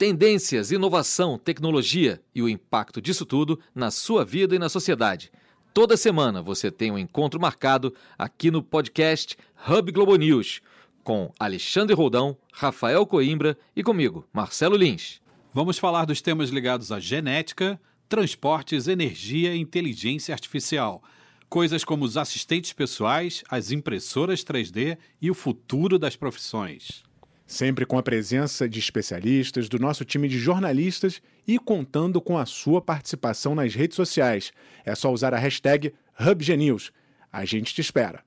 Tendências, inovação, tecnologia e o impacto disso tudo na sua vida e na sociedade. Toda semana você tem um encontro marcado aqui no podcast Hub Globo News, com Alexandre Roldão, Rafael Coimbra e comigo, Marcelo Lins. Vamos falar dos temas ligados à genética, transportes, energia e inteligência artificial. Coisas como os assistentes pessoais, as impressoras 3D e o futuro das profissões sempre com a presença de especialistas, do nosso time de jornalistas e contando com a sua participação nas redes sociais. É só usar a hashtag HubGenews. A gente te espera.